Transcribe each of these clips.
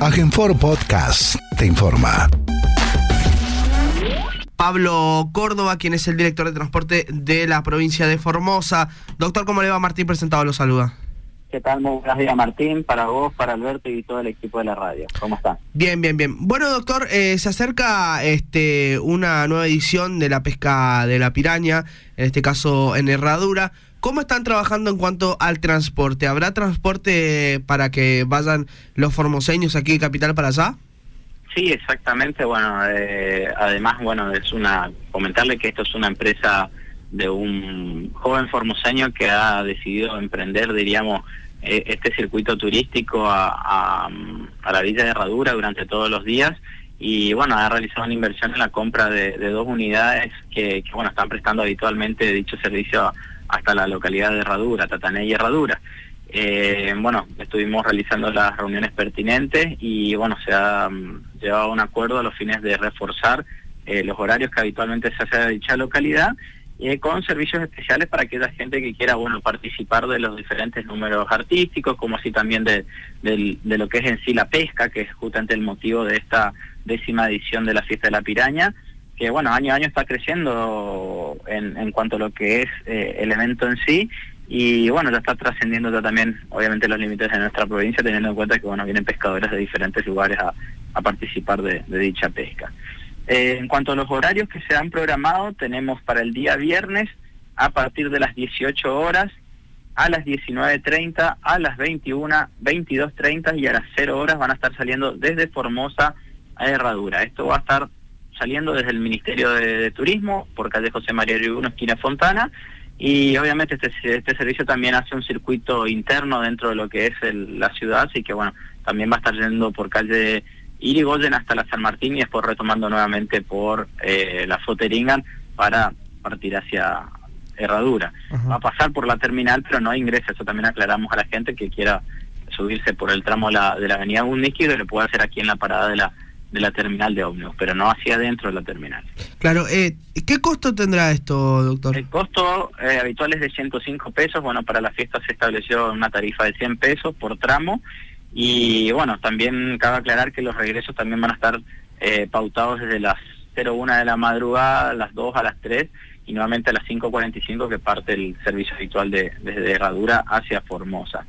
Agenfor Podcast te informa. Pablo Córdoba, quien es el director de transporte de la provincia de Formosa. Doctor, ¿cómo le va Martín? Presentado, lo saluda. ¿Qué tal? Muy buenos días, Martín, para vos, para Alberto y todo el equipo de la radio. ¿Cómo está? Bien, bien, bien. Bueno, doctor, eh, se acerca este, una nueva edición de la pesca de la piraña, en este caso en Herradura. ¿Cómo están trabajando en cuanto al transporte? ¿Habrá transporte para que vayan los formoseños aquí de Capital para allá? Sí, exactamente. Bueno, eh, además, bueno, es una comentarle que esto es una empresa de un joven formoseño que ha decidido emprender, diríamos, eh, este circuito turístico a, la Villa de Herradura durante todos los días y bueno, ha realizado una inversión en la compra de, dos unidades que, bueno, están prestando habitualmente dicho servicio hasta la localidad de Herradura, Tatané y Herradura. Eh, bueno, estuvimos realizando las reuniones pertinentes y bueno, se ha mm, llevado a un acuerdo a los fines de reforzar eh, los horarios que habitualmente se hace a dicha localidad eh, con servicios especiales para aquella gente que quiera bueno participar de los diferentes números artísticos, como así también de, de, lo que es en sí la pesca, que es justamente el motivo de esta décima edición de la fiesta de la piraña, que bueno, año a año está creciendo en, en cuanto a lo que es eh, el evento en sí, y bueno, ya está trascendiendo también, obviamente, los límites de nuestra provincia, teniendo en cuenta que bueno, vienen pescadores de diferentes lugares a, a participar de dicha pesca. Eh, en cuanto a los horarios que se han programado, tenemos para el día viernes a partir de las 18 horas, a las 19.30, a las 21, 22.30 y a las 0 horas van a estar saliendo desde Formosa a Herradura. Esto va a estar saliendo desde el Ministerio de, Turismo, por calle José María Ribuno, esquina Fontana, y obviamente este, este servicio también hace un circuito interno dentro de lo que es la ciudad, así que bueno, también va a estar yendo por calle Irigoyen hasta la San Martín y después retomando nuevamente por eh, la Foteringan para partir hacia Herradura. Va a pasar por la terminal, pero no ingresa. Eso también aclaramos a la gente que quiera subirse por el tramo la, de la avenida y lo puede hacer aquí en la parada de la de la terminal de ómnibus, pero no hacia adentro de la terminal. Claro, eh, ¿qué costo tendrá esto, doctor? El costo eh, habitual es de 105 pesos, bueno, para la fiesta se estableció una tarifa de 100 pesos por tramo y bueno, también cabe aclarar que los regresos también van a estar eh, pautados desde las 01 de la madrugada, a las 2 a las 3 y nuevamente a las 5.45 que parte el servicio habitual de, desde Herradura hacia Formosa.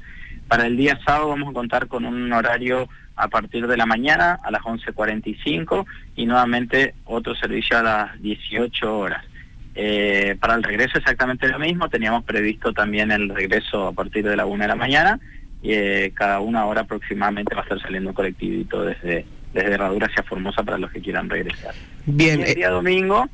Para el día sábado vamos a contar con un horario a partir de la mañana a las 11.45 y nuevamente otro servicio a las 18 horas. Eh, para el regreso exactamente lo mismo, teníamos previsto también el regreso a partir de la 1 de la mañana y eh, cada una hora aproximadamente va a estar saliendo un colectivito desde, desde Herradura hacia Formosa para los que quieran regresar. Bien. el día domingo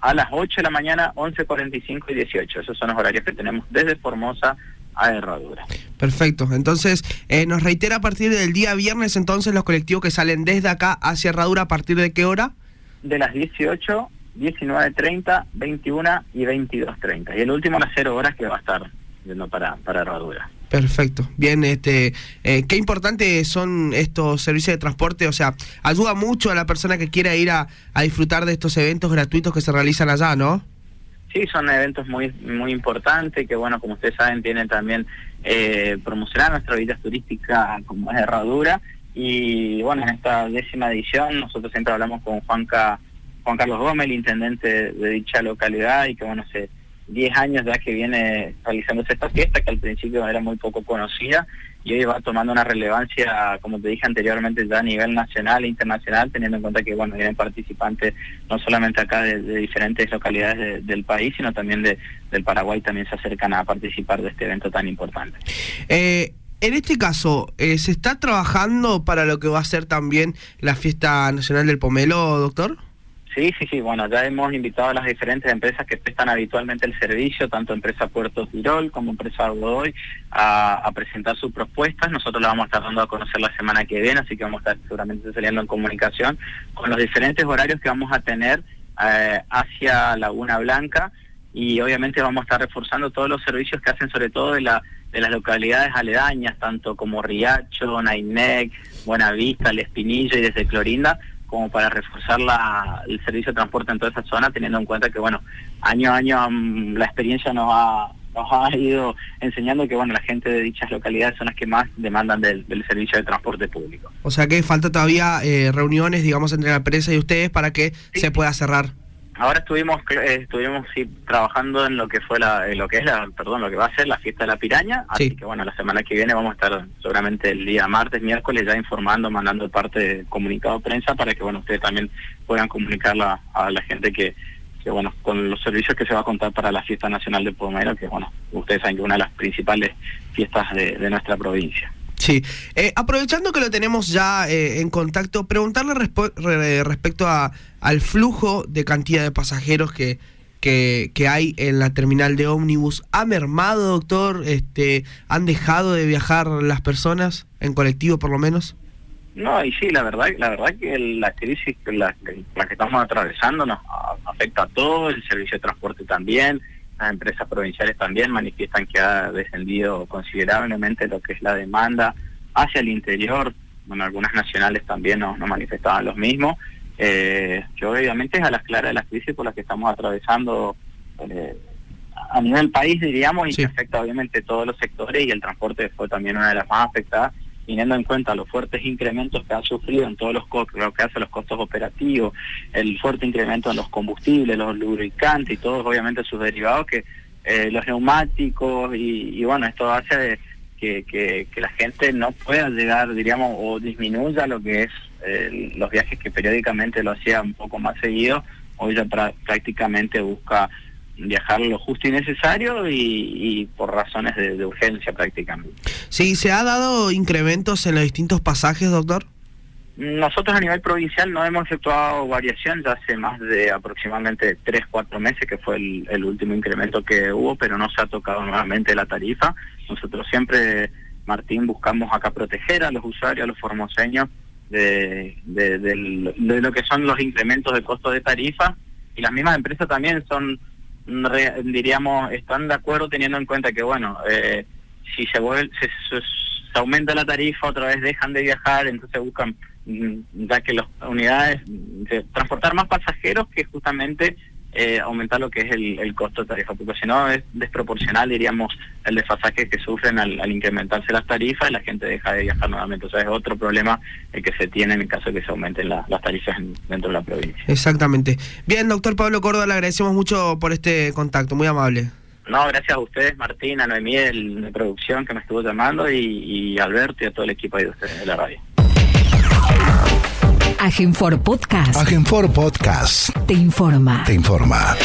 a las 8 de la mañana, 11.45 y 18. Esos son los horarios que tenemos desde Formosa a Herradura. Perfecto. Entonces, eh, nos reitera a partir del día viernes entonces los colectivos que salen desde acá hacia Herradura, ¿a partir de qué hora? De las 18, 19.30, 21 y 22.30. Y el último a las 0 horas que va a estar yendo para, para Herradura. Perfecto. Bien, este, eh, qué importante son estos servicios de transporte, o sea, ayuda mucho a la persona que quiera ir a, disfrutar de estos eventos gratuitos que se realizan allá, ¿no? Sí, son eventos muy muy importantes que, bueno, como ustedes saben, tienen también eh, promocionar nuestra vida turística como es Herradura. Y, bueno, en esta décima edición nosotros siempre hablamos con Juanca, Juan Carlos Gómez, el intendente de dicha localidad y que, bueno, se 10 años ya que viene realizándose esta fiesta, que al principio era muy poco conocida y hoy va tomando una relevancia, como te dije anteriormente, ya a nivel nacional e internacional, teniendo en cuenta que bueno vienen participantes no solamente acá de, diferentes localidades del país, sino también de, del Paraguay, también se acercan a participar de este evento tan importante. Eh, en este caso, eh, ¿se está trabajando para lo que va a ser también la fiesta nacional del pomelo, doctor? Sí, sí, sí. Bueno, ya hemos invitado a las diferentes empresas que prestan habitualmente el servicio, tanto empresa Puerto Tirol como empresa Godoy, a, presentar sus propuestas. Nosotros las vamos a estar dando a conocer la semana que viene, así que vamos a estar seguramente saliendo en comunicación con los diferentes horarios que vamos a tener eh, hacia Laguna Blanca y obviamente vamos a estar reforzando todos los servicios que hacen sobre todo de, la, de las localidades aledañas, tanto como Riacho, Nainec, Buenavista, El Espinillo y desde Clorinda, como para reforzar la, el servicio de transporte en toda esa zona, teniendo en cuenta que, bueno, año a año mm, la experiencia nos ha, nos ha ido enseñando que bueno la gente de dichas localidades son las que más demandan del, servicio de transporte público. O sea que falta todavía eh, reuniones, digamos, entre la empresa y ustedes para que se pueda cerrar. Ahora estuvimos eh, estuvimos sí, trabajando en lo que fue la lo que es la perdón lo que va a ser la fiesta de la piraña así que bueno la semana que viene vamos a estar seguramente el día martes miércoles ya informando mandando parte de comunicado de prensa para que bueno ustedes también puedan comunicarla a la gente que que bueno, con los servicios que se va a contar para la fiesta nacional de Pomero, que bueno, ustedes saben que es una de las principales fiestas de, nuestra provincia. Sí, eh, aprovechando que lo tenemos ya eh, en contacto, preguntarle respecto a, al flujo de cantidad de pasajeros que, que, que, hay en la terminal de ómnibus. ¿Ha mermado, doctor? Este, ¿Han dejado de viajar las personas, en colectivo por lo menos? No, y sí, la verdad, la verdad que la crisis la, la que estamos atravesando nos afecta a todo, el servicio de transporte también, las empresas provinciales también manifiestan que ha descendido considerablemente lo que es la demanda hacia el interior, bueno, algunas nacionales también nos, manifestaban los mismos, eh, que obviamente es a las claras de la crisis por la que estamos atravesando eh, a nivel país, diríamos, y que afecta obviamente todos los sectores y el transporte fue también una de las más afectadas teniendo en cuenta los fuertes incrementos que ha sufrido en todos los lo que hace los costos operativos, el fuerte incremento en los combustibles, los lubricantes y todos obviamente sus derivados, que eh, los neumáticos y, bueno, esto hace que, que, la gente no pueda llegar, diríamos, o disminuya lo que es eh, los viajes que periódicamente lo hacía un poco más seguido, hoy ya prácticamente busca viajar lo justo y necesario y, por razones de, urgencia prácticamente. Sí, ¿se ha dado incrementos en los distintos pasajes, doctor? Nosotros a nivel provincial no hemos efectuado variación ya hace más de aproximadamente 3, 4 meses, que fue el, último incremento que hubo, pero no se ha tocado nuevamente la tarifa. Nosotros siempre, Martín, buscamos acá proteger a los usuarios, a los formoseños, de, de lo que son los incrementos de costo de tarifa y las mismas empresas también son diríamos, están de acuerdo teniendo en cuenta que, bueno, eh, si se, vuelve, se, aumenta la tarifa, otra vez dejan de viajar, entonces buscan, mm, ya que las unidades, de transportar más pasajeros que justamente eh, aumentar lo que es el, costo de tarifa, porque si no es desproporcional, diríamos, el desfasaje que sufren al, incrementarse las tarifas y la gente deja de viajar nuevamente. O sea, es otro problema el que se tiene en el caso de que se aumenten las tarifas dentro de la provincia. Exactamente. Bien, doctor Pablo Córdoba, le agradecemos mucho por este contacto, muy amable. No, gracias a ustedes, Martín, a Noemí de producción que me estuvo llamando y, y Alberto y a todo el equipo de ustedes de la radio. Agenfor Podcast. Agenfor Podcast. Te informa. Te informa.